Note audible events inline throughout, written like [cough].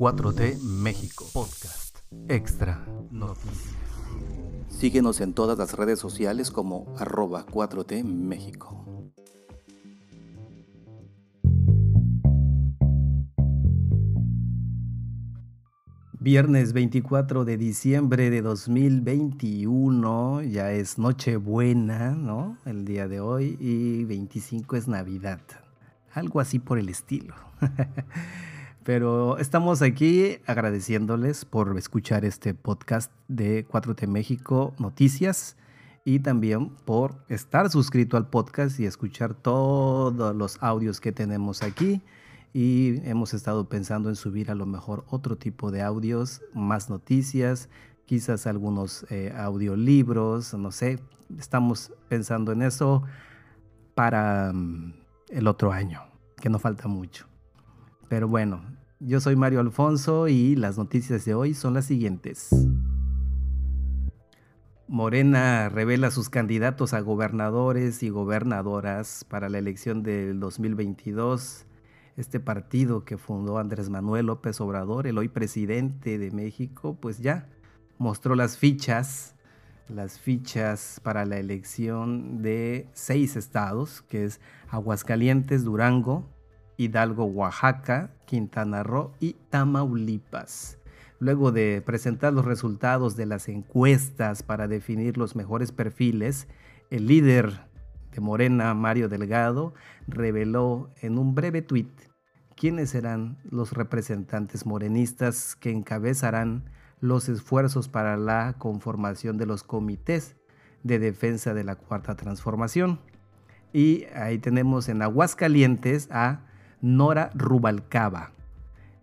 4T México Podcast Extra Noticias. Síguenos en todas las redes sociales como arroba 4T México. Viernes 24 de diciembre de 2021, ya es Nochebuena, ¿no? El día de hoy y 25 es Navidad. Algo así por el estilo. [laughs] Pero estamos aquí agradeciéndoles por escuchar este podcast de 4T México Noticias y también por estar suscrito al podcast y escuchar todos los audios que tenemos aquí y hemos estado pensando en subir a lo mejor otro tipo de audios, más noticias, quizás algunos eh, audiolibros, no sé, estamos pensando en eso para mm, el otro año, que no falta mucho. Pero bueno, yo soy Mario Alfonso y las noticias de hoy son las siguientes. Morena revela sus candidatos a gobernadores y gobernadoras para la elección del 2022 este partido que fundó Andrés Manuel López Obrador, el hoy presidente de México, pues ya mostró las fichas, las fichas para la elección de seis estados, que es Aguascalientes, Durango, Hidalgo, Oaxaca, Quintana Roo y Tamaulipas. Luego de presentar los resultados de las encuestas para definir los mejores perfiles, el líder de Morena, Mario Delgado, reveló en un breve tuit quiénes serán los representantes morenistas que encabezarán los esfuerzos para la conformación de los comités de defensa de la cuarta transformación. Y ahí tenemos en Aguascalientes a Nora Rubalcaba,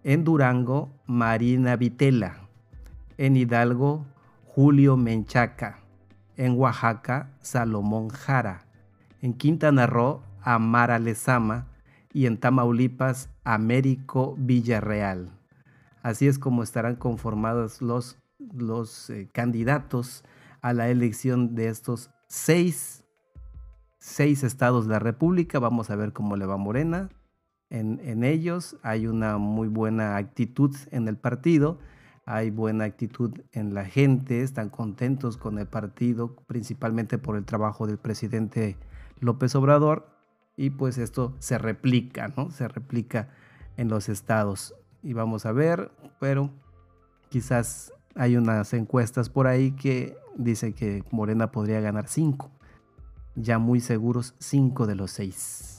en Durango Marina Vitela, en Hidalgo Julio Menchaca, en Oaxaca Salomón Jara, en Quintana Roo, Amara Lezama y en Tamaulipas, Américo Villarreal. Así es como estarán conformados los, los eh, candidatos a la elección de estos seis, seis estados de la República. Vamos a ver cómo le va Morena. En, ellos hay una muy buena actitud en el partido hay buena actitud en la gente, están contentos con el partido, principalmente por el trabajo del presidente López Obrador y pues esto se replica, ¿no? Se replica en los estados y vamos a ver, pero quizás hay unas encuestas por ahí que dicen que Morena podría ganar cinco, ya muy seguros cinco de los seis.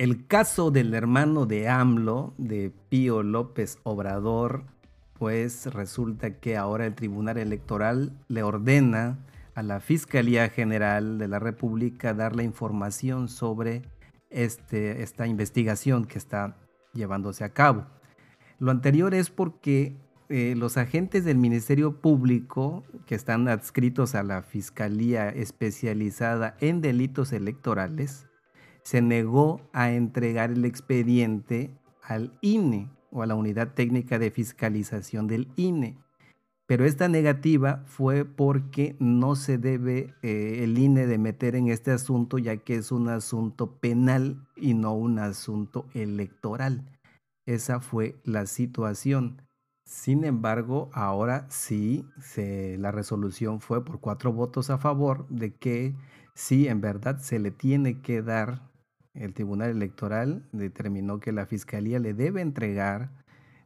El caso del hermano de AMLO, de Pío López Obrador, pues resulta que ahora el Tribunal Electoral le ordena a la Fiscalía General de la República darle información sobre este, esta investigación que está llevándose a cabo. Lo anterior es porque eh, los agentes del Ministerio Público que están adscritos a la Fiscalía especializada en delitos electorales se negó a entregar el expediente al INE o a la Unidad Técnica de Fiscalización del INE pero esta negativa fue porque no se debe eh, el INE de meter en este asunto ya que es un asunto penal y no un asunto electoral. Esa fue la situación. Sin embargo, ahora sí, la resolución fue por cuatro votos a favor de que sí, en verdad se le tiene que dar, el Tribunal Electoral determinó que la Fiscalía le debe entregar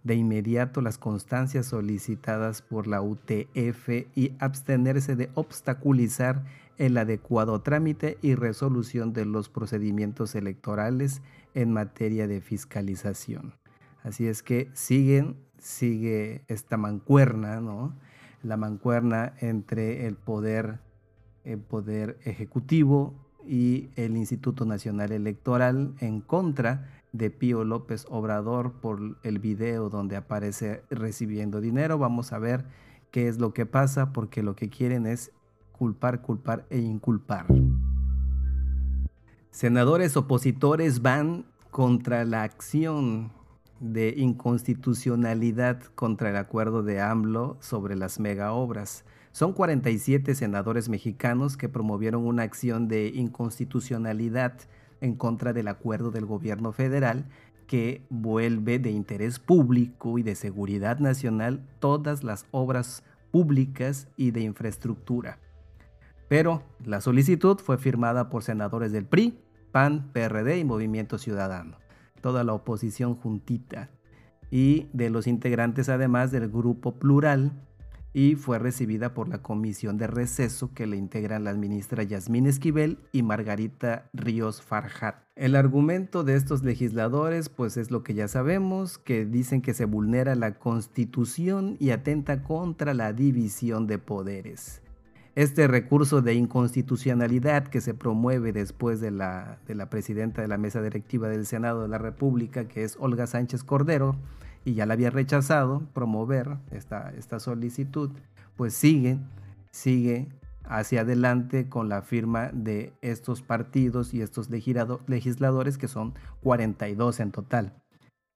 de inmediato las constancias solicitadas por la UTF y abstenerse de obstaculizar el adecuado trámite y resolución de los procedimientos electorales en materia de fiscalización. Así es que siguen, sigue esta mancuerna, ¿no? La mancuerna entre el poder, el poder ejecutivo y el Instituto Nacional Electoral en contra de Pío López Obrador por el video donde aparece recibiendo dinero. Vamos a ver qué es lo que pasa porque lo que quieren es culpar, culpar e inculpar. Senadores opositores van contra la acción de inconstitucionalidad contra el acuerdo de AMLO sobre las mega obras. Son 47 senadores mexicanos que promovieron una acción de inconstitucionalidad en contra del acuerdo del gobierno federal que vuelve de interés público y de seguridad nacional todas las obras públicas y de infraestructura. Pero la solicitud fue firmada por senadores del PRI, PAN, PRD y Movimiento Ciudadano, toda la oposición juntita, y de los integrantes además del Grupo Plural, y fue recibida por la comisión de receso que le integran la ministra Yasmín Esquivel y Margarita Ríos Farjat. El argumento de estos legisladores pues es lo que ya sabemos, que dicen que se vulnera la constitución y atenta contra la división de poderes. Este recurso de inconstitucionalidad que se promueve después de la, de la presidenta de la mesa directiva del Senado de la República, que es Olga Sánchez Cordero, y ya la había rechazado promover esta, esta solicitud, pues sigue, sigue hacia adelante con la firma de estos partidos y estos legisladores, que son 42 en total.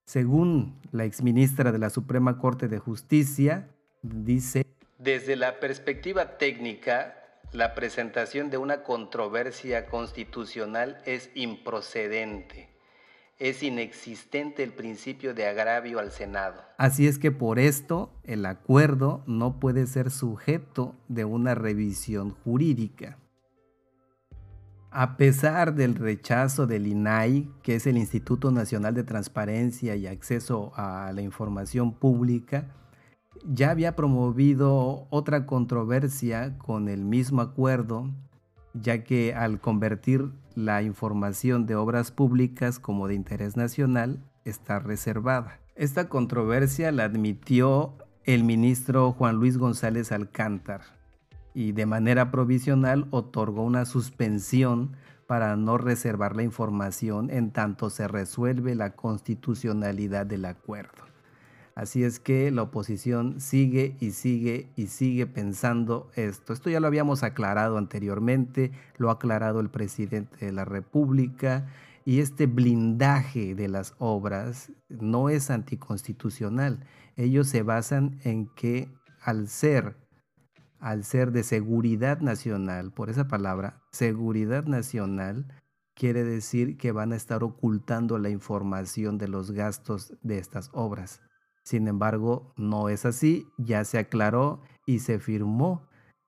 Según la exministra de la Suprema Corte de Justicia, dice, desde la perspectiva técnica, la presentación de una controversia constitucional es improcedente es inexistente el principio de agravio al Senado. Así es que por esto el acuerdo no puede ser sujeto de una revisión jurídica. A pesar del rechazo del INAI, que es el Instituto Nacional de Transparencia y Acceso a la Información Pública, ya había promovido otra controversia con el mismo acuerdo ya que al convertir la información de obras públicas como de interés nacional está reservada. Esta controversia la admitió el ministro Juan Luis González Alcántar y de manera provisional otorgó una suspensión para no reservar la información en tanto se resuelve la constitucionalidad del acuerdo. Así es que la oposición sigue y sigue y sigue pensando esto. Esto ya lo habíamos aclarado anteriormente, lo ha aclarado el presidente de la República y este blindaje de las obras no es anticonstitucional. Ellos se basan en que al ser al ser de seguridad nacional, por esa palabra, seguridad nacional, quiere decir que van a estar ocultando la información de los gastos de estas obras. Sin embargo, no es así, ya se aclaró y se firmó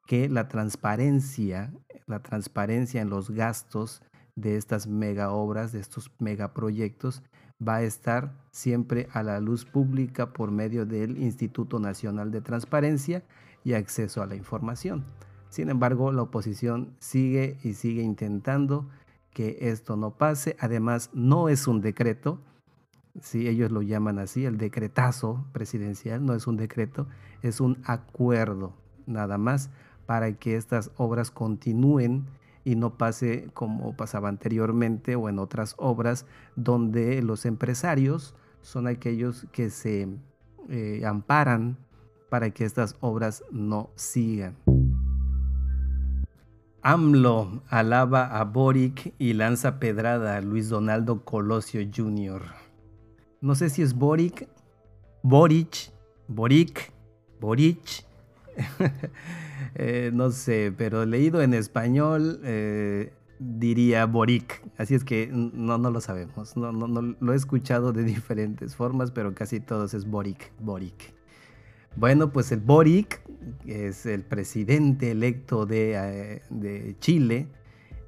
que la transparencia, la transparencia en los gastos de estas mega obras, de estos megaproyectos, va a estar siempre a la luz pública por medio del Instituto Nacional de Transparencia y Acceso a la Información. Sin embargo, la oposición sigue y sigue intentando que esto no pase. Además, no es un decreto, si ellos lo llaman así, el decretazo presidencial, no es un decreto, es un acuerdo nada más para que estas obras continúen y no pase como pasaba anteriormente o en otras obras donde los empresarios son aquellos que se eh, amparan para que estas obras no sigan. AMLO alaba a Boric y lanza pedrada a Luis Donaldo Colosio Jr. No sé si es Boric, Boric, Boric, Boric. [laughs] Eh, no sé, pero leído en español eh, diría Boric. Así es que no, no lo sabemos. No, no, no, lo he escuchado de [laughs] diferentes formas, pero casi todos es Boric, Boric. Bueno, pues el Boric es el presidente electo de, eh, de Chile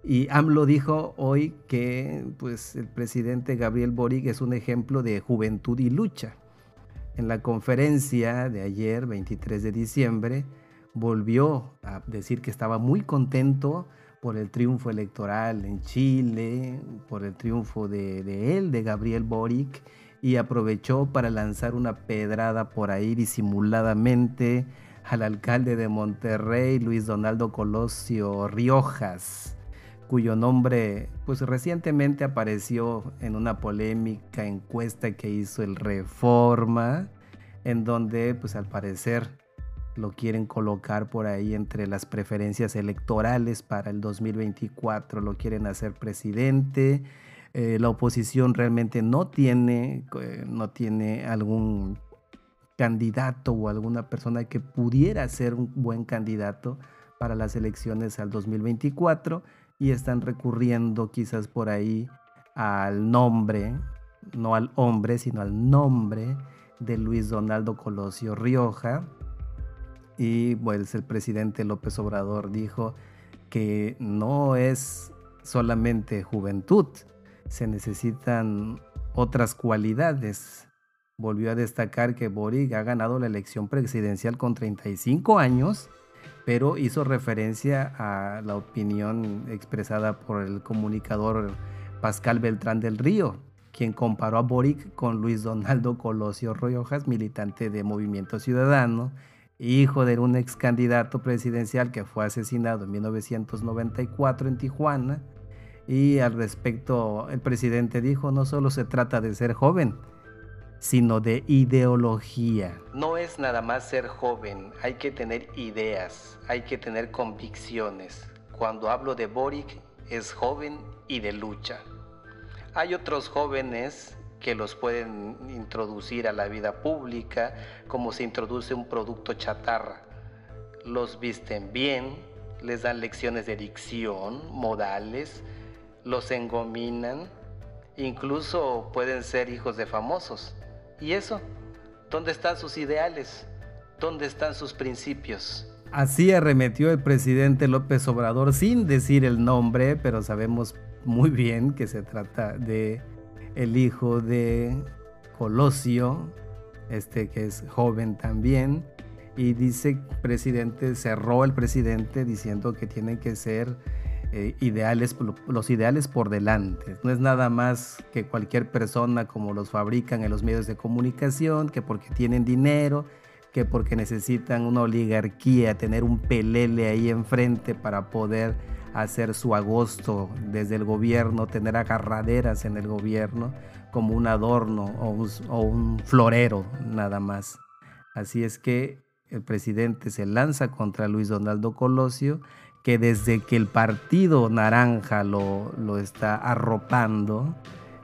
y AMLO dijo hoy que pues, el presidente Gabriel Boric es un ejemplo de juventud y lucha. En la conferencia de ayer, 23 de diciembre, volvió a decir que estaba muy contento por el triunfo electoral en Chile, por el triunfo de, de él, de Gabriel Boric, y aprovechó para lanzar una pedrada por ahí disimuladamente al alcalde de Monterrey, Luis Donaldo Colosio Riojas cuyo nombre pues recientemente apareció en una polémica encuesta que hizo el Reforma, en donde pues al parecer lo quieren colocar por ahí entre las preferencias electorales para el 2024, lo quieren hacer presidente. Eh, la oposición realmente no tiene, eh, no tiene algún candidato o alguna persona que pudiera ser un buen candidato para las elecciones al 2024 y están recurriendo quizás por ahí al nombre no al hombre, sino al nombre de Luis Donaldo Colosio Rioja. Y pues el presidente López Obrador dijo que no es solamente juventud, se necesitan otras cualidades. Volvió a destacar que Boric ha ganado la elección presidencial con 35 años, pero hizo referencia a la opinión expresada por el comunicador Pascal Beltrán del Río, quien comparó a Boric con Luis Donaldo Colosio Rojas, militante de Movimiento Ciudadano, hijo de un ex candidato presidencial que fue asesinado en 1994 en Tijuana. Y al respecto, el presidente dijo, no solo se trata de ser joven, sino de ideología. No es nada más ser joven, hay que tener ideas, hay que tener convicciones. Cuando hablo de Boric, es joven y de lucha. Hay otros jóvenes que los pueden introducir a la vida pública, como se introduce un producto chatarra. Los visten bien, les dan lecciones de dicción, modales, los engominan, incluso pueden ser hijos de famosos. ¿Y eso? ¿Dónde están sus ideales? ¿Dónde están sus principios? Así arremetió el presidente López Obrador sin decir el nombre, pero sabemos muy bien que se trata de el hijo de Colosio, este que es joven también, y dice presidente, cerró el presidente diciendo que tienen que ser eh, ideales, los ideales por delante. No es nada más que cualquier persona como los fabrican en los medios de comunicación, que porque tienen dinero, que porque necesitan una oligarquía, tener un pelele ahí enfrente para poder hacer su agosto desde el gobierno, tener agarraderas en el gobierno como un adorno o un, florero nada más. Así es que el presidente se lanza contra Luis Donaldo Colosio, que desde que el partido naranja lo, lo está arropando,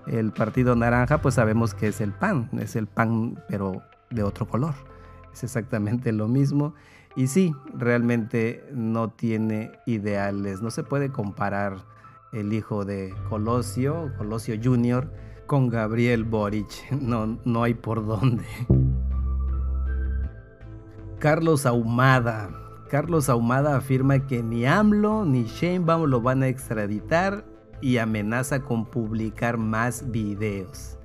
el partido naranja pues sabemos que es el pan, es el pan pero de otro color. Es exactamente lo mismo y sí, realmente no tiene ideales. No se puede comparar el hijo de Colosio, Colosio Jr., con Gabriel Boric. [laughs] No, no hay por dónde. Carlos Ahumada. Carlos Ahumada afirma que ni AMLO ni Sheinbaum lo van a extraditar y amenaza con publicar más videos.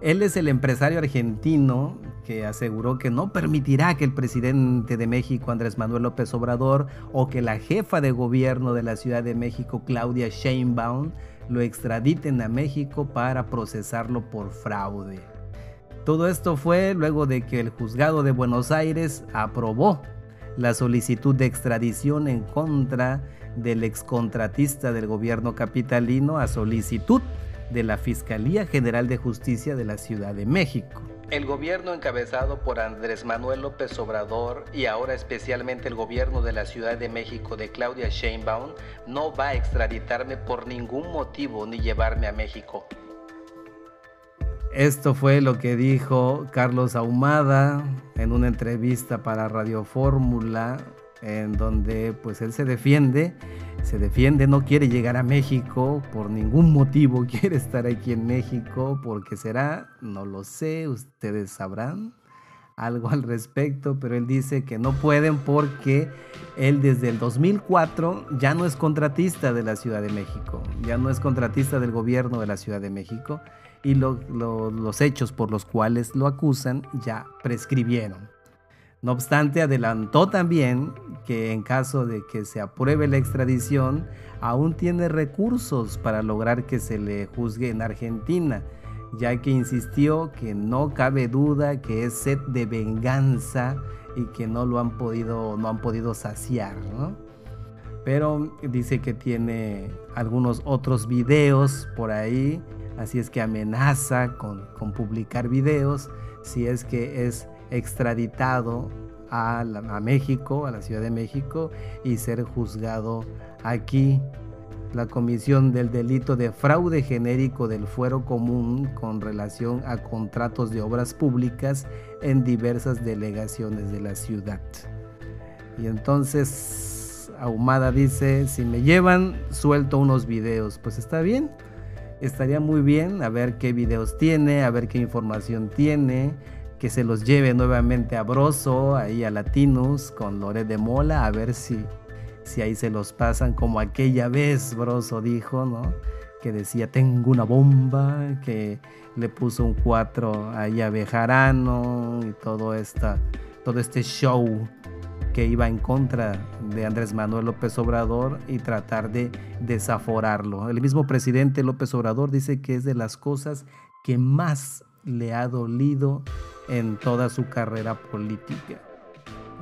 Él es el empresario argentino que aseguró que no permitirá que el presidente de México, Andrés Manuel López Obrador, o que la jefa de gobierno de la Ciudad de México, Claudia Sheinbaum, lo extraditen a México para procesarlo por fraude. Todo esto fue luego de que el juzgado de Buenos Aires aprobó la solicitud de extradición en contra del excontratista del gobierno capitalino a solicitud de la Fiscalía General de Justicia de la Ciudad de México. El gobierno encabezado por Andrés Manuel López Obrador y ahora especialmente el gobierno de la Ciudad de México de Claudia Sheinbaum no va a extraditarme por ningún motivo ni llevarme a México. Esto fue lo que dijo Carlos Ahumada en una entrevista para Radio Fórmula en donde pues él se defiende se defiende, no quiere llegar a México por ningún motivo, [laughs] quiere estar aquí en México, porque será, no lo sé, ustedes sabrán algo al respecto, pero él dice que no pueden porque él desde el 2004 ya no es contratista de la Ciudad de México, ya no es contratista del gobierno de la Ciudad de México y los hechos por los cuales lo acusan ya prescribieron. No obstante, adelantó también que en caso de que se apruebe la extradición, aún tiene recursos para lograr que se le juzgue en Argentina, ya que insistió que no cabe duda que es sed de venganza y que no lo han podido, no han podido saciar, Pero dice que tiene algunos otros videos por ahí, así es que amenaza con, con publicar videos si es que es extraditado a, México, a la Ciudad de México, y ser juzgado aquí. La comisión del delito de fraude genérico del fuero común con relación a contratos de obras públicas en diversas delegaciones de la ciudad. Y entonces Ahumada dice, si me llevan, suelto unos videos. Pues está bien, estaría muy bien a ver qué videos tiene, a ver qué información tiene, que se los lleve nuevamente a Broso, ahí a Latinus, con Lore de Mola, a ver si, si ahí se los pasan como aquella vez Broso dijo, ¿no? Que decía, tengo una bomba, que le puso un 4 ahí a Bejarano y todo, esta, todo este show que iba en contra de Andrés Manuel López Obrador y tratar de desaforarlo. El mismo presidente López Obrador dice que es de las cosas que más le ha dolido en toda su carrera política.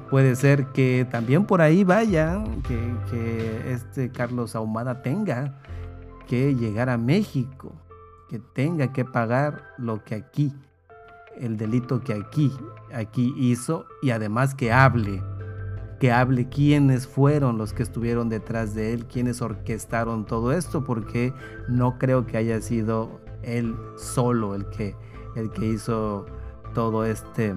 Puede ser que también por ahí vaya, que, este Carlos Ahumada tenga que llegar a México, que tenga que pagar lo que aquí, el delito que aquí, aquí hizo y además que hable, que hable quiénes fueron los que estuvieron detrás de él, quiénes orquestaron todo esto, porque no creo que haya sido él solo el que, el que hizo todo este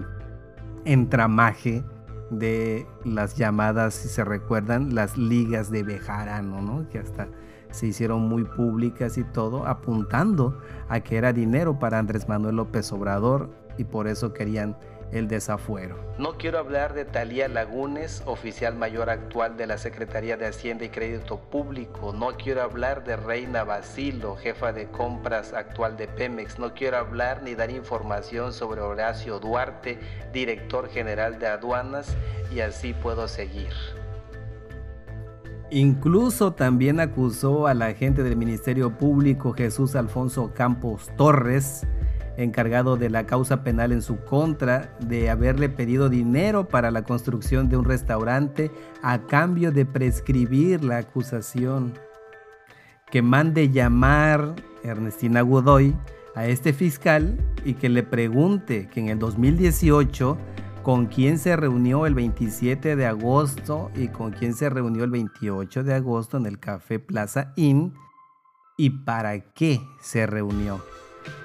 entramaje de las llamadas, si se recuerdan, las ligas de Bejarano, ¿no? Que hasta se hicieron muy públicas y todo, apuntando a que era dinero para Andrés Manuel López Obrador y por eso querían el desafuero. No quiero hablar de Talía Lagunes, oficial mayor actual de la Secretaría de Hacienda y Crédito Público. No quiero hablar de Reina Basilo, jefa de compras actual de Pemex. No quiero hablar ni dar información sobre Horacio Duarte, director general de aduanas, y así puedo seguir. Incluso también acusó al agente del Ministerio Público Jesús Alfonso Campos Torres encargado de la causa penal en su contra de haberle pedido dinero para la construcción de un restaurante a cambio de prescribir la acusación. Que mande llamar Ernestina Godoy a este fiscal y que le pregunte que en el 2018 con quién se reunió el 27 de agosto y con quién se reunió el 28 de agosto en el Café Plaza Inn y para qué se reunió.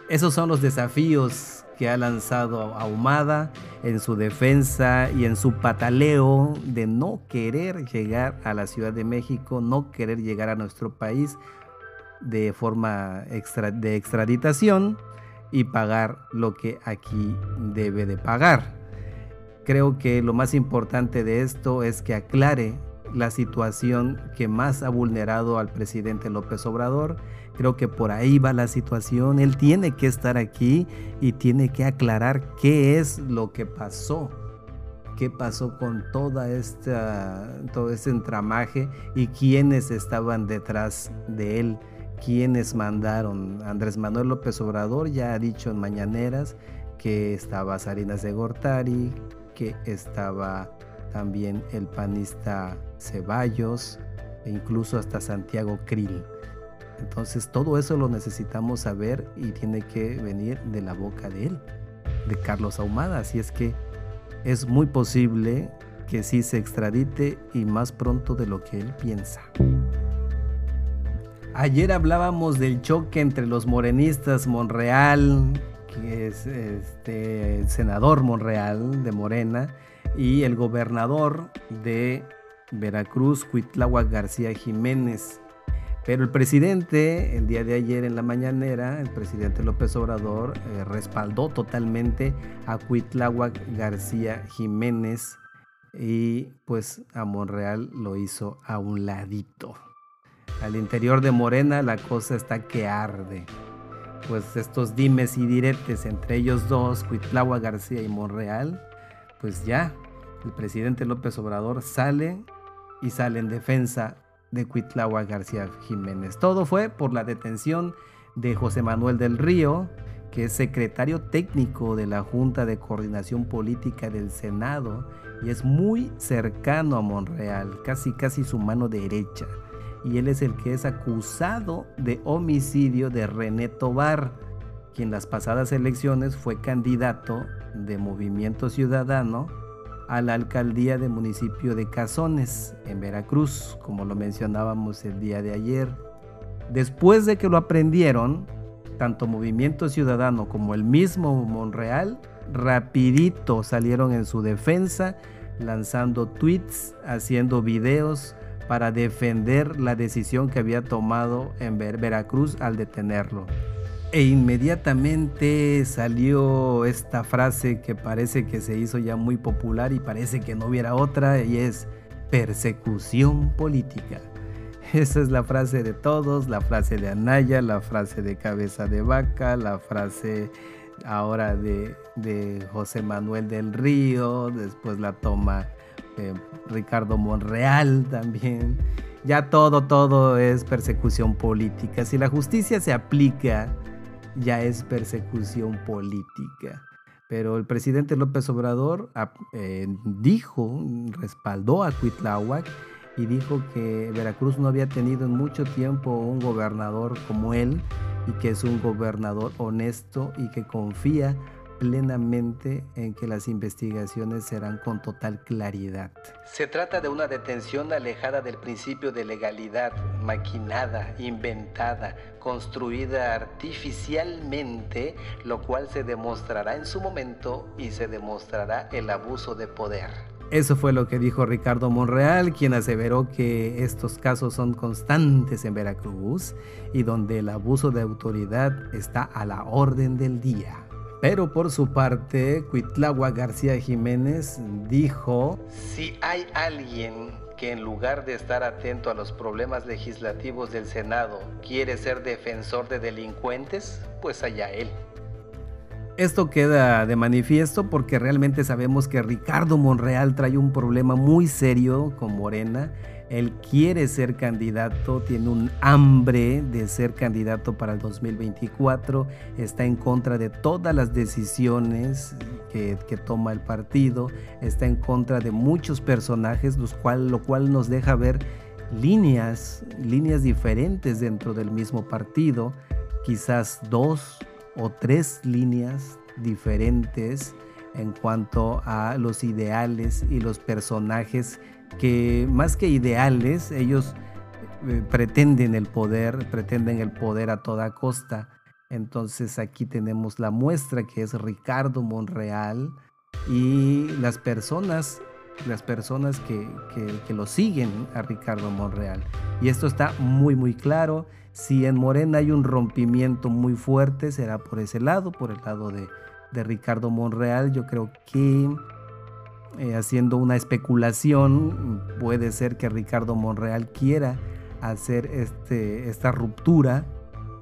Esos son los desafíos que ha lanzado Ahumada en su defensa y en su pataleo de no querer llegar a la Ciudad de México, no querer llegar a nuestro país de forma de extraditación y pagar lo que aquí debe de pagar. Creo que lo más importante de esto es que aclare la situación que más ha vulnerado al presidente López Obrador Creo que por ahí va la situación. Él tiene que estar aquí y tiene que aclarar qué es lo que pasó. Qué pasó con toda esta, todo este entramaje y quiénes estaban detrás de él, quiénes mandaron. Andrés Manuel López Obrador ya ha dicho en Mañaneras que estaba Salinas de Gortari, que estaba también el panista Ceballos e incluso hasta Santiago Krill. Entonces todo eso lo necesitamos saber y tiene que venir de la boca de él, de Carlos Ahumada. Así es que es muy posible que sí se extradite y más pronto de lo que él piensa. Ayer hablábamos del choque entre los morenistas Monreal, que es este, el senador Monreal de Morena, y el gobernador de Veracruz, Cuitláhuac García Jiménez. Pero el presidente, el día de ayer en la mañanera, el presidente López Obrador eh, respaldó totalmente a Cuitláhuac García Jiménez y pues a Monreal lo hizo a un ladito. Al interior de Morena la cosa está que arde. Pues estos dimes y diretes entre ellos dos, Cuitláhuac García y Monreal, pues ya el presidente López Obrador sale y sale en defensa de Cuitlagua García Jiménez. Todo fue por la detención de José Manuel del Río, que es secretario técnico de la Junta de Coordinación Política del Senado y es muy cercano a Monreal, casi casi su mano derecha. Y él es el que es acusado de homicidio de René Tobar, quien en las pasadas elecciones fue candidato de Movimiento Ciudadano a la alcaldía del municipio de Cazones, en Veracruz, como lo mencionábamos el día de ayer. Después de que lo aprendieron, tanto Movimiento Ciudadano como el mismo Monreal, rapidito salieron en su defensa, lanzando tweets, haciendo videos para defender la decisión que había tomado en Veracruz al detenerlo. E inmediatamente salió esta frase que parece que se hizo ya muy popular y parece que no hubiera otra y es persecución política. [laughs] Esa es la frase de todos, la frase de Anaya, la frase de Cabeza de Vaca, la frase ahora de, José Manuel del Río, después la toma eh, Ricardo Monreal también. Ya todo, todo es persecución política. Si la justicia se aplica ya es persecución política. Pero el presidente López Obrador eh, dijo, respaldó a Cuitláhuac y dijo que Veracruz no había tenido en mucho tiempo un gobernador como él y que es un gobernador honesto y que confía plenamente en que las investigaciones serán con total claridad. Se trata de una detención alejada del principio de legalidad, maquinada, inventada, construida artificialmente, lo cual se demostrará en su momento y se demostrará el abuso de poder. Eso fue lo que dijo Ricardo Monreal, quien aseveró que estos casos son constantes en Veracruz y donde el abuso de autoridad está a la orden del día. Pero por su parte, Cuitlagua García Jiménez dijo, si hay alguien que en lugar de estar atento a los problemas legislativos del Senado quiere ser defensor de delincuentes, pues allá él. Esto queda de manifiesto porque realmente sabemos que Ricardo Monreal trae un problema muy serio con Morena él quiere ser candidato, tiene un hambre de ser candidato para el 2024, está en contra de todas las decisiones que, toma el partido, está en contra de muchos personajes, los cual, lo cual nos deja ver líneas, líneas diferentes dentro del mismo partido, quizás dos o tres líneas diferentes en cuanto a los ideales y los personajes que más que ideales, ellos eh, pretenden el poder, pretenden el poder a toda costa. Entonces aquí tenemos la muestra que es Ricardo Monreal y las personas, las personas que, que lo siguen a Ricardo Monreal. Y esto está muy muy claro. Si en Morena hay un rompimiento muy fuerte, será por ese lado, por el lado de, de Ricardo Monreal. Yo creo que eh, haciendo una especulación, puede ser que Ricardo Monreal quiera hacer este, esta ruptura,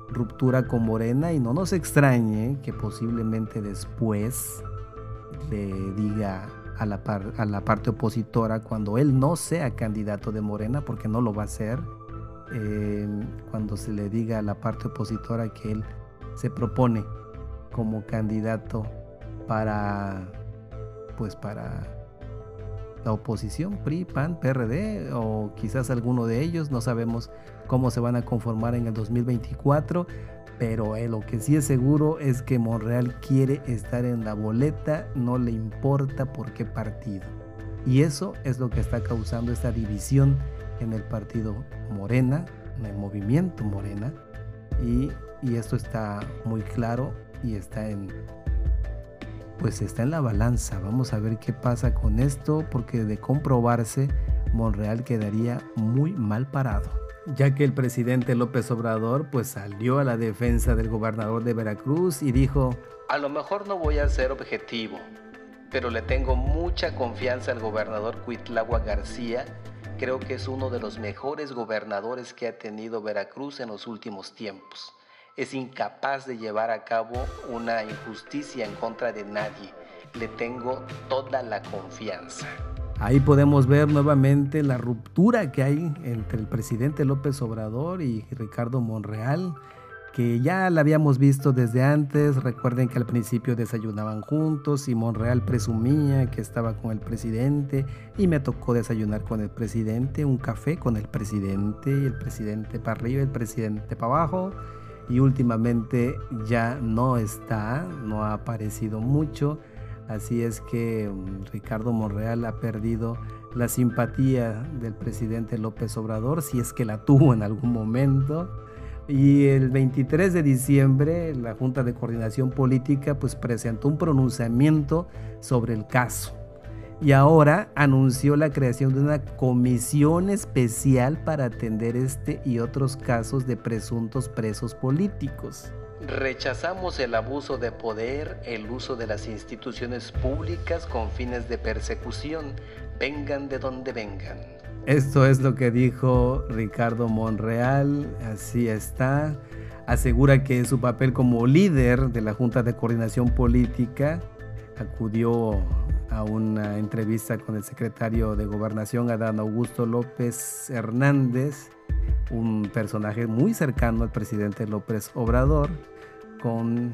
ruptura con Morena y no nos extrañe que posiblemente después le diga a la, parte opositora cuando él no sea candidato de Morena, porque no lo va a hacer, eh, cuando se le diga a la parte opositora que él se propone como candidato para pues para la oposición, PRI, PAN, PRD o quizás alguno de ellos, no sabemos cómo se van a conformar en el 2024, pero eh, lo que sí es seguro es que Monreal quiere estar en la boleta, no le importa por qué partido. Y eso es lo que está causando esta división en el partido Morena, en el movimiento Morena, y, y esto está muy claro y está en pues está en la balanza. Vamos a ver qué pasa con esto porque de comprobarse Monreal quedaría muy mal parado. Ya que el presidente López Obrador pues salió a la defensa del gobernador de Veracruz y dijo, a lo mejor no voy a ser objetivo, pero le tengo mucha confianza al gobernador Cuitlagua García. Creo que es uno de los mejores gobernadores que ha tenido Veracruz en los últimos tiempos es incapaz de llevar a cabo una injusticia en contra de nadie. Le tengo toda la confianza. Ahí podemos ver nuevamente la ruptura que hay entre el presidente López Obrador y Ricardo Monreal, que ya la habíamos visto desde antes. Recuerden que al principio desayunaban juntos y Monreal presumía que estaba con el presidente y me tocó desayunar con el presidente, un café con el presidente y el presidente para arriba el presidente para abajo y últimamente ya no está, no ha aparecido mucho. Así es que mm, Ricardo Monreal ha perdido la simpatía del presidente López Obrador, si es que la tuvo en algún momento. Y el 23 de diciembre la Junta de Coordinación Política pues presentó un pronunciamiento sobre el caso. Y ahora anunció la creación de una comisión especial para atender este y otros casos de presuntos presos políticos. Rechazamos el abuso de poder, el uso de las instituciones públicas con fines de persecución, vengan de donde vengan. Esto es lo que dijo Ricardo Monreal, así está. Asegura que en su papel como líder de la Junta de Coordinación Política acudió a una entrevista con el secretario de Gobernación, Adán Augusto López Hernández, un personaje muy cercano al presidente López Obrador, con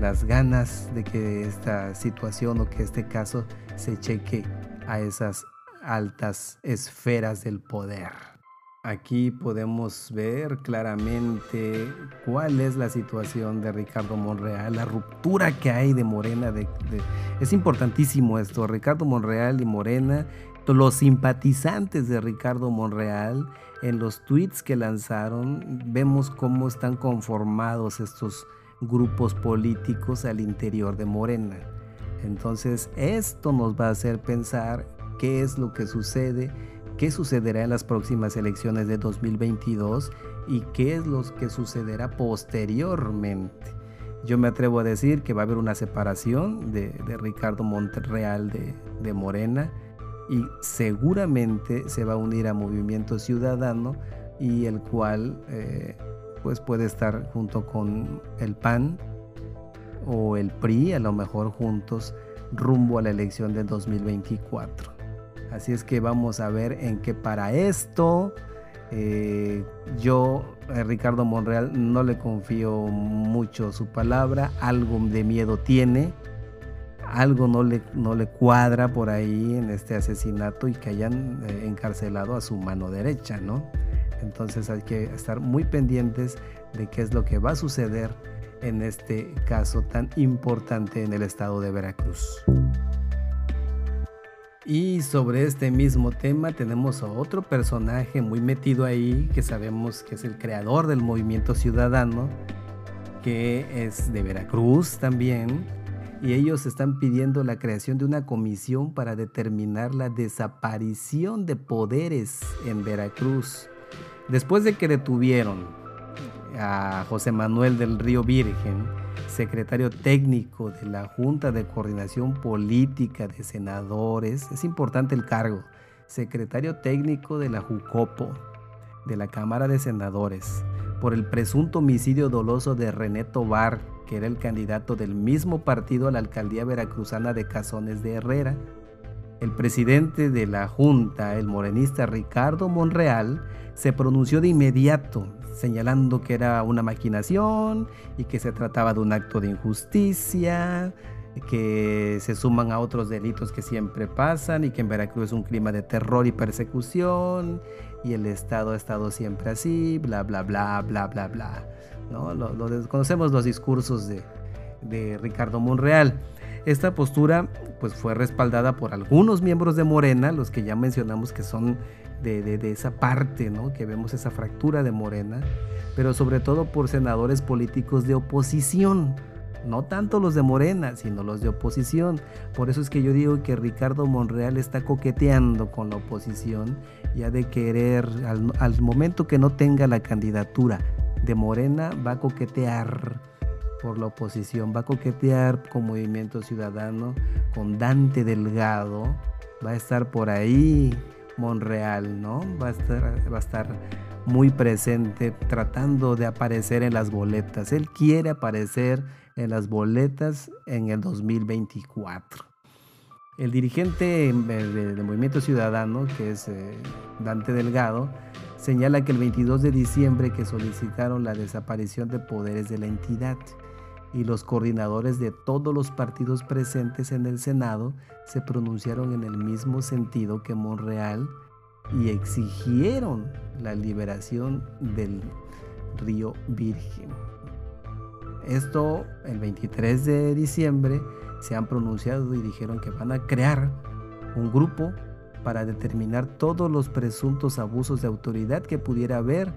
las ganas de que esta situación o que este caso se cheque a esas altas esferas del poder. Aquí podemos ver claramente cuál es la situación de Ricardo Monreal, la ruptura que hay de Morena. es importantísimo esto, Ricardo Monreal y Morena, los simpatizantes de Ricardo Monreal, en los tweets que lanzaron, vemos cómo están conformados estos grupos políticos al interior de Morena. Entonces esto nos va a hacer pensar qué es lo que sucede qué sucederá en las próximas elecciones de 2022 y qué es lo que sucederá posteriormente. Yo me atrevo a decir que va a haber una separación de, Ricardo Monterreal de, Morena y seguramente se va a unir a Movimiento Ciudadano y el cual eh, pues puede estar junto con el PAN o el PRI, a lo mejor juntos rumbo a la elección de 2024. Así es que vamos a ver en qué para esto. Eh, yo, Ricardo Monreal, no le confío mucho su palabra. Algo de miedo tiene. Algo no le, no le cuadra por ahí en este asesinato y que hayan eh, encarcelado a su mano derecha, ¿no? Entonces hay que estar muy pendientes de qué es lo que va a suceder en este caso tan importante en el estado de Veracruz. Y sobre este mismo tema tenemos a otro personaje muy metido ahí, que sabemos que es el creador del movimiento ciudadano, que es de Veracruz también. Y ellos están pidiendo la creación de una comisión para determinar la desaparición de poderes en Veracruz. Después de que detuvieron a José Manuel del Río Virgen, secretario técnico de la Junta de Coordinación Política de Senadores, es importante el cargo, secretario técnico de la JUCOPO, de la Cámara de Senadores, por el presunto homicidio doloso de René Tobar, que era el candidato del mismo partido a la alcaldía veracruzana de Cazones de Herrera. El presidente de la Junta, el morenista Ricardo Monreal, se pronunció de inmediato señalando que era una maquinación y que se trataba de un acto de injusticia, que se suman a otros delitos que siempre pasan y que en Veracruz es un clima de terror y persecución y el Estado ha estado siempre así, bla, bla, bla, bla, bla, bla. ¿no? Lo, conocemos los discursos de, de Ricardo Monreal. Esta postura pues fue respaldada por algunos miembros de Morena, los que ya mencionamos que son de, esa parte, ¿no? que vemos esa fractura de Morena, pero sobre todo por senadores políticos de oposición, no tanto los de Morena, sino los de oposición. Por eso es que yo digo que Ricardo Monreal está coqueteando con la oposición, ya de querer, al, al momento que no tenga la candidatura de Morena, va a coquetear por la oposición, va a coquetear con Movimiento Ciudadano, con Dante Delgado, va a estar por ahí Monreal, ¿no? Va a estar, va a estar muy presente tratando de aparecer en las boletas. Él quiere aparecer en las boletas en el 2024. El dirigente del Movimiento Ciudadano, que es eh, Dante Delgado, señala que el 22 de diciembre que solicitaron la desaparición de poderes de la entidad y los coordinadores de todos los partidos presentes en el Senado se pronunciaron en el mismo sentido que Monreal y exigieron la liberación del río Virgen. Esto el 23 de diciembre se han pronunciado y dijeron que van a crear un grupo para determinar todos los presuntos abusos de autoridad que pudiera haber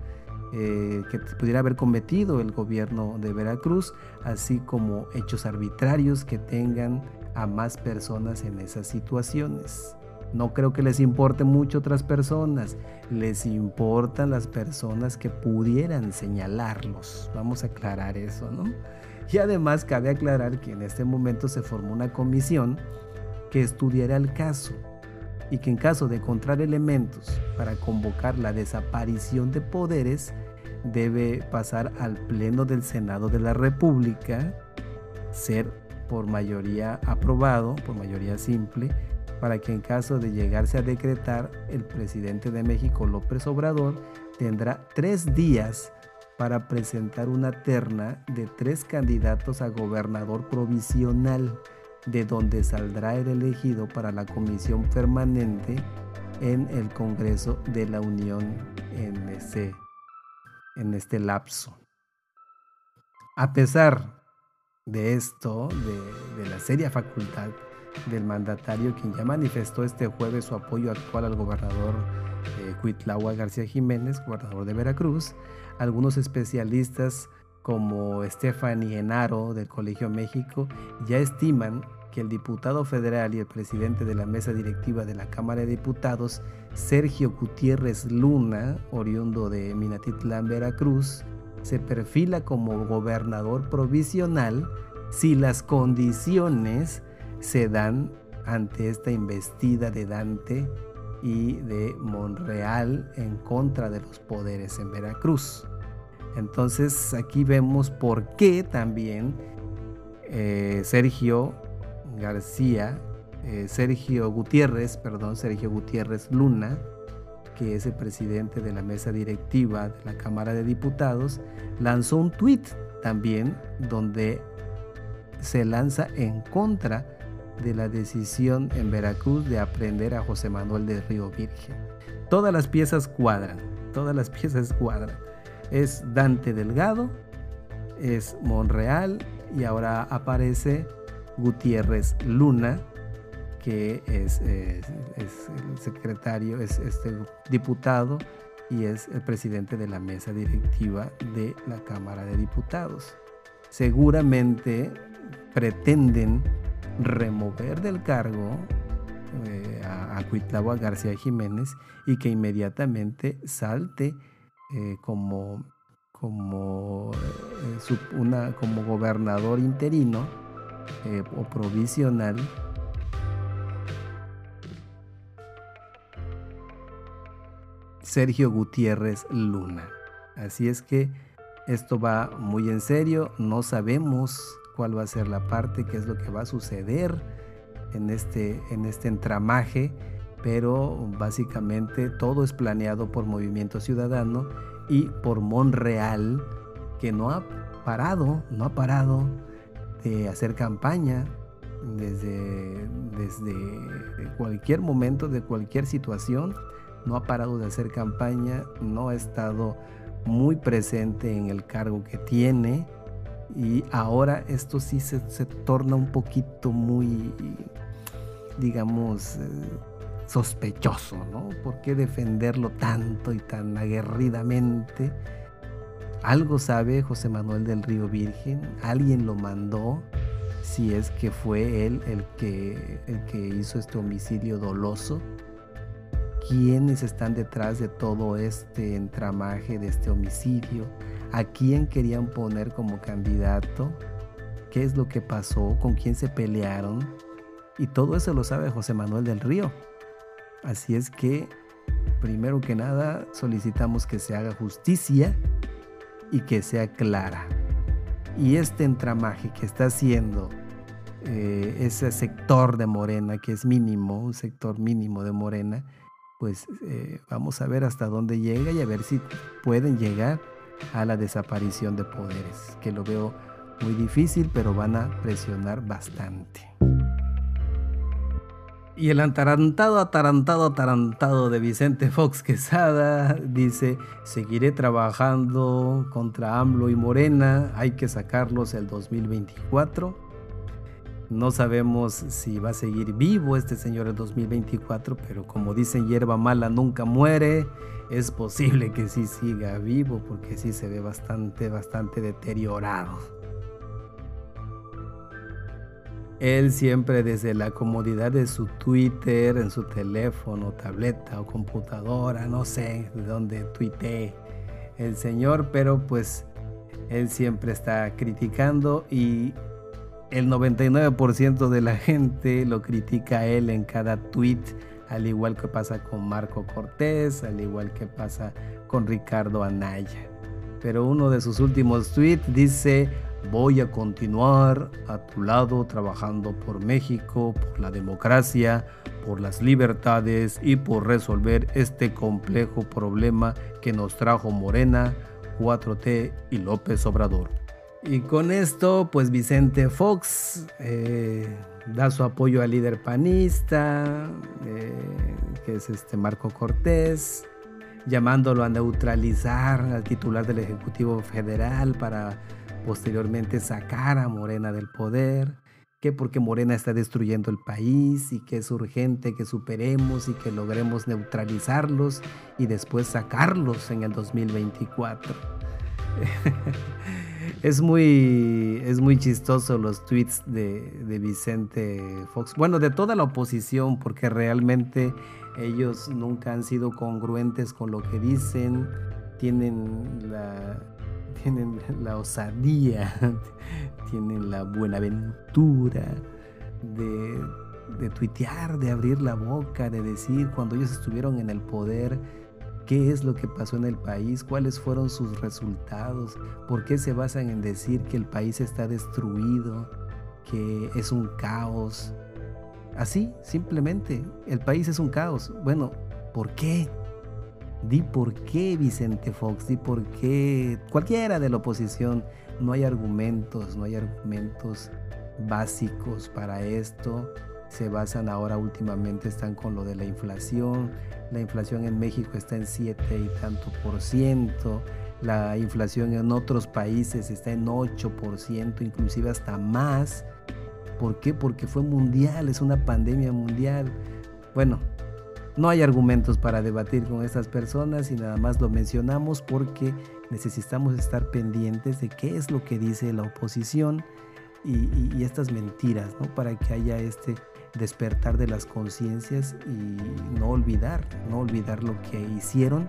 eh, que pudiera haber cometido el gobierno de Veracruz, así como hechos arbitrarios que tengan a más personas en esas situaciones. No creo que les importe mucho otras personas, les importan las personas que pudieran señalarlos. Vamos a aclarar eso, ¿no? Y además cabe aclarar que en este momento se formó una comisión que estudiará el caso y que en caso de encontrar elementos para convocar la desaparición de poderes, debe pasar al Pleno del Senado de la República, ser por mayoría aprobado, por mayoría simple, para que en caso de llegarse a decretar, el presidente de México, López Obrador, tendrá tres días para presentar una terna de tres candidatos a gobernador provisional, de donde saldrá el elegido para la comisión permanente en el Congreso de la Unión en ese en este lapso. A pesar de esto, de, la seria facultad del mandatario, quien ya manifestó este jueves su apoyo actual al gobernador eh, García Jiménez, gobernador de Veracruz, algunos especialistas como Stephanie Enaro del Colegio México ya estiman que el diputado federal y el presidente de la mesa directiva de la Cámara de Diputados, Sergio Gutiérrez Luna, oriundo de Minatitlán, Veracruz, se perfila como gobernador provisional si las condiciones se dan ante esta investida de Dante y de Monreal en contra de los poderes en Veracruz. Entonces aquí vemos por qué también eh, Sergio García, eh, Sergio Gutiérrez, perdón, Sergio Gutiérrez Luna, que es el presidente de la mesa directiva de la Cámara de Diputados, lanzó un tuit también donde se lanza en contra de la decisión en Veracruz de aprender a José Manuel de Río Virgen. Todas las piezas cuadran, todas las [laughs] piezas cuadran. Es Dante Delgado, es Monreal y ahora aparece Gutiérrez Luna, que es, el secretario, es este diputado y es el presidente de la mesa directiva de la Cámara de Diputados. Seguramente pretenden remover del cargo eh, a, a García Jiménez y que inmediatamente salte eh, como, como, eh, como gobernador interino eh, o provisional Sergio Gutiérrez Luna. Así es que esto va muy en serio, no sabemos cuál va a ser la parte, qué es lo que va a suceder en este, en este entramaje, pero básicamente todo es planeado por Movimiento Ciudadano y por Monreal, que no ha parado, no ha parado de hacer campaña desde, desde cualquier momento, de cualquier situación. No ha parado de hacer campaña, no ha estado muy presente en el cargo que tiene y ahora esto sí se, torna un poquito muy, digamos, eh, sospechoso, ¿no? ¿Por qué defenderlo tanto y tan aguerridamente? Algo sabe José Manuel del Río Virgen, alguien lo mandó, si es que fue él el que, el que hizo este homicidio doloso. ¿Quiénes están detrás de todo este entramaje de este homicidio? ¿A quién querían poner como candidato? ¿Qué es lo que pasó? ¿Con quién se pelearon? Y todo eso lo sabe José Manuel del Río. Así es que, primero que nada, solicitamos que se haga justicia y que sea clara. Y este entramaje que está haciendo eh, ese sector de Morena, que es mínimo, un sector mínimo de Morena, pues eh, vamos a ver hasta dónde llega y a ver si pueden llegar a la desaparición de poderes, que lo veo muy difícil, pero van a presionar bastante. Y el atarantado, atarantado, atarantado de Vicente Fox Quesada dice, seguiré trabajando contra AMLO y Morena, hay que sacarlos el 2024. No sabemos si va a seguir vivo este señor el 2024, pero como dicen, hierba mala nunca muere. Es posible que sí siga vivo porque sí se ve bastante, bastante deteriorado. Él siempre desde la comodidad de su Twitter, en su teléfono, tableta o computadora, no sé de dónde tuitee el Señor, pero pues él siempre está criticando y el 99% de la gente lo critica a él en cada tweet, al igual que pasa con Marco Cortés, al igual que pasa con Ricardo Anaya. Pero uno de sus últimos tweets dice, voy a continuar a tu lado trabajando por México, por la democracia, por las libertades y por resolver este complejo problema que nos trajo Morena, 4T y López Obrador. Y con esto, pues Vicente Fox eh, da su apoyo al líder panista, eh, que es este Marco Cortés, llamándolo a neutralizar al titular del Ejecutivo Federal para posteriormente sacar a Morena del poder, que porque Morena está destruyendo el país y que es urgente que superemos y que logremos neutralizarlos y después sacarlos en el 2024. [laughs] es muy, es muy chistoso los tweets de, de, Vicente Fox. Bueno, de toda la oposición, porque realmente ellos nunca han sido congruentes con lo que dicen, tienen la, tienen la osadía, [laughs] tienen la buenaventura de, de tuitear, de abrir la boca, de decir cuando ellos estuvieron en el poder qué es lo que pasó en el país, cuáles fueron sus resultados, por qué se basan en decir que el país está destruido, que es un caos. Así, simplemente, el país es un caos. Bueno, ¿por qué? Di por qué Vicente Fox, di por qué cualquiera de la oposición. No hay argumentos, no hay argumentos básicos para esto. Se basan ahora últimamente, están con lo de la inflación. La inflación en México está en 7 y tanto por ciento. La inflación en otros países está en 8%, inclusive hasta más. ¿Por qué? Porque fue mundial, es una pandemia mundial. Bueno, no hay argumentos para debatir con estas personas y nada más lo mencionamos porque necesitamos estar pendientes de qué es lo que dice la oposición y, estas mentiras, ¿no? Para que haya este despertar de las conciencias y no olvidar, no olvidar lo que hicieron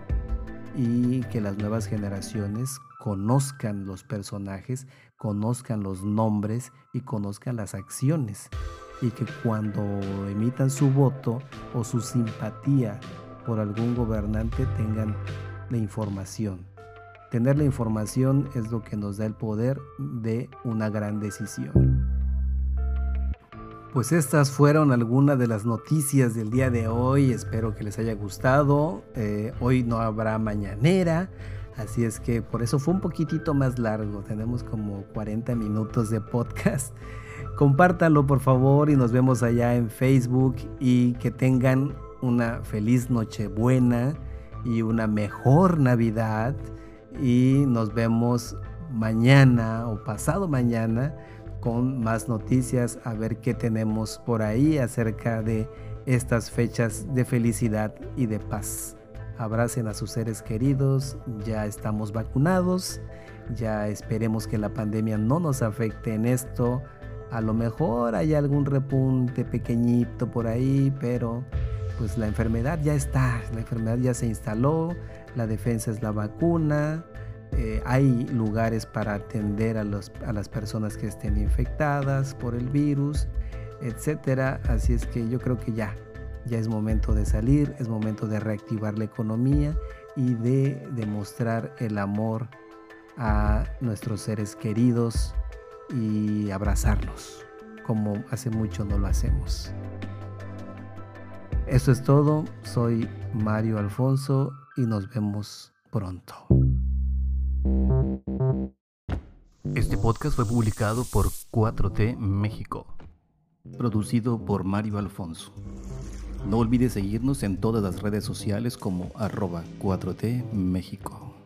y que las nuevas generaciones conozcan los personajes, conozcan los nombres y conozcan las acciones y que cuando emitan su voto o su simpatía por algún gobernante tengan la información. Tener la información es lo que nos da el poder de una gran decisión. Pues estas fueron algunas de las noticias del día de hoy. Espero que les haya gustado. Eh, hoy no habrá mañanera. Así es que por eso fue un poquitito más largo. Tenemos como 40 minutos de podcast. Compártanlo por favor y nos vemos allá en Facebook y que tengan una feliz Nochebuena y una mejor Navidad y nos vemos mañana o pasado mañana con más noticias a ver qué tenemos por ahí acerca de estas fechas de felicidad y de paz. Abracen a sus seres queridos, ya estamos vacunados, ya esperemos que la pandemia no nos afecte en esto a lo mejor hay algún repunte pequeñito por ahí, pero pues la enfermedad ya está, la enfermedad ya se instaló, la defensa es la vacuna, eh, hay lugares para atender a, a las personas que estén infectadas por el virus, etcétera. Así es que yo creo que ya, ya es momento de salir, es momento de reactivar la economía y de demostrar el amor a nuestros seres queridos, y abrazarnos, como hace mucho no lo hacemos. Eso es todo, soy Mario Alfonso y nos vemos pronto. Este podcast fue publicado por 4T México, producido por Mario Alfonso. No olvides seguirnos en todas las redes sociales como arroba 4T México.